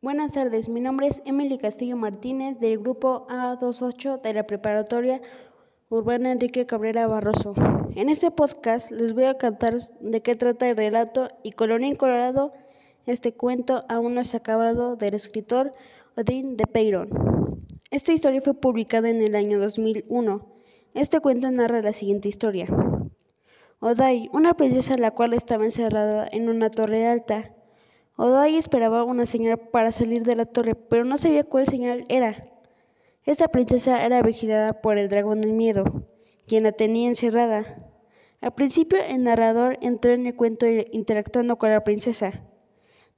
Buenas tardes, mi nombre es Emily Castillo Martínez del grupo A28 de la Preparatoria Urbana Enrique Cabrera Barroso. En este podcast les voy a contar de qué trata el relato y colorín colorado este cuento aún no ha acabado del escritor Odín de Peyron. Esta historia fue publicada en el año 2001. Este cuento narra la siguiente historia. Odai, una princesa la cual estaba encerrada en una torre alta. Odai esperaba una señal para salir de la torre, pero no sabía cuál señal era. Esta princesa era vigilada por el dragón del miedo, quien la tenía encerrada. Al principio el narrador entró en el cuento interactuando con la princesa.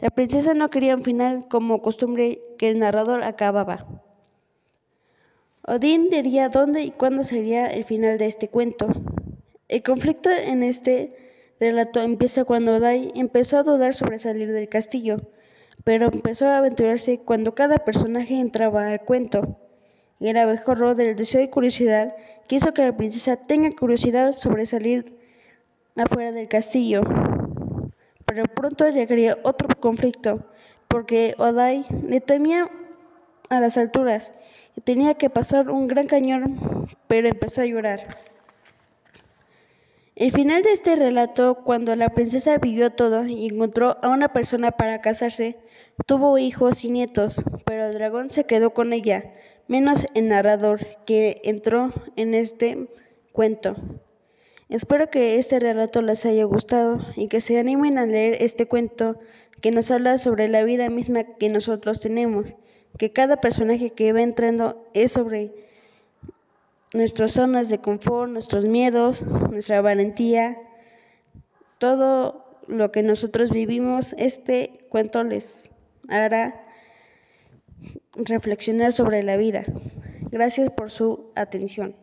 La princesa no quería un final como costumbre que el narrador acababa. Odín diría dónde y cuándo sería el final de este cuento. El conflicto en este relato empieza cuando Dai empezó a dudar sobre salir del castillo, pero empezó a aventurarse cuando cada personaje entraba al cuento. El abejorro del deseo y curiosidad que hizo que la princesa tenga curiosidad sobre salir afuera del castillo. Pero pronto llegaría otro conflicto, porque Odai le temía a las alturas y tenía que pasar un gran cañón, pero empezó a llorar. El final de este relato, cuando la princesa vivió todo y encontró a una persona para casarse, tuvo hijos y nietos, pero el dragón se quedó con ella, menos el narrador que entró en este cuento. Espero que este relato les haya gustado y que se animen a leer este cuento que nos habla sobre la vida misma que nosotros tenemos, que cada personaje que va entrando es sobre nuestras zonas de confort, nuestros miedos, nuestra valentía, todo lo que nosotros vivimos, este cuento les hará reflexionar sobre la vida. Gracias por su atención.